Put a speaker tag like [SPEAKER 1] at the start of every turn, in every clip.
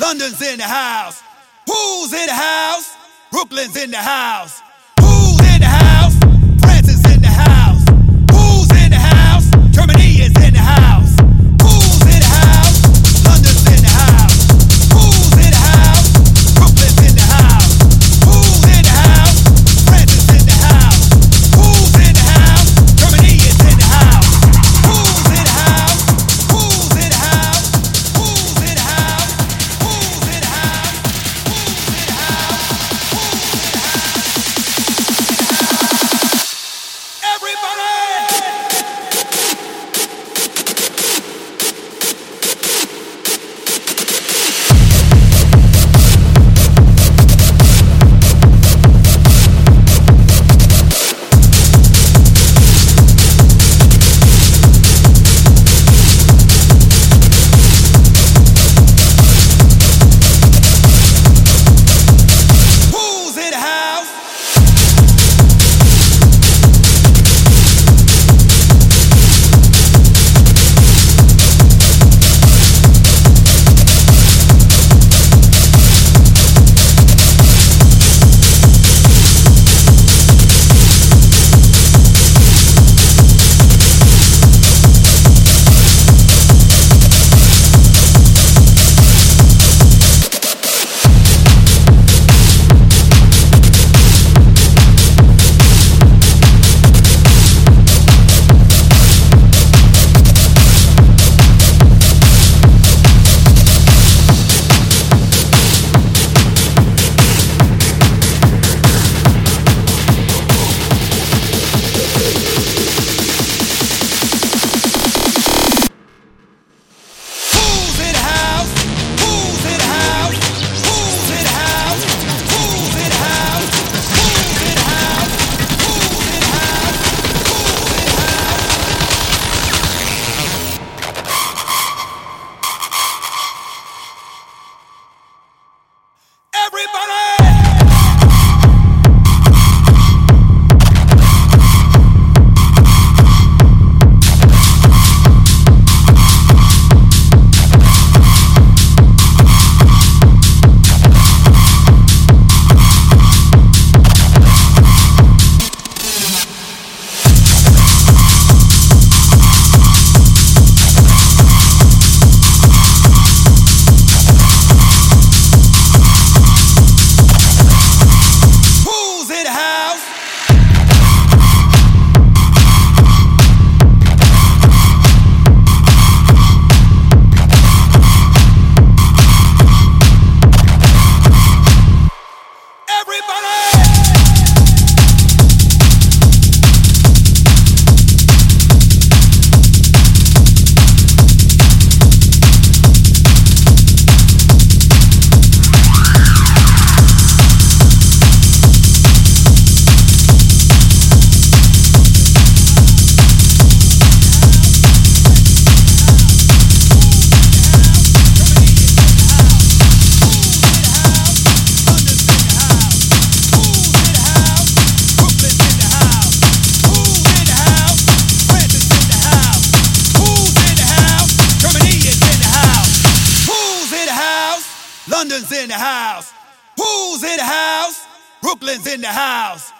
[SPEAKER 1] London's in the house. Who's in the house? Brooklyn's in the house. Everybody. London's in the house. Who's in the house? Brooklyn's in the house.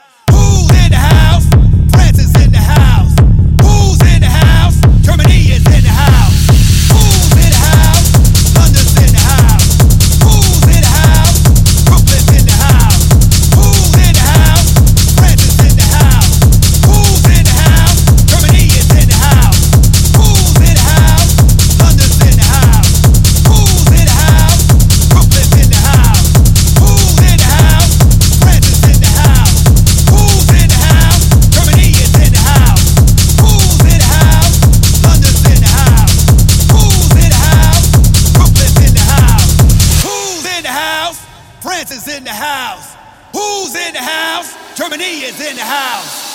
[SPEAKER 1] Harmony is in the house.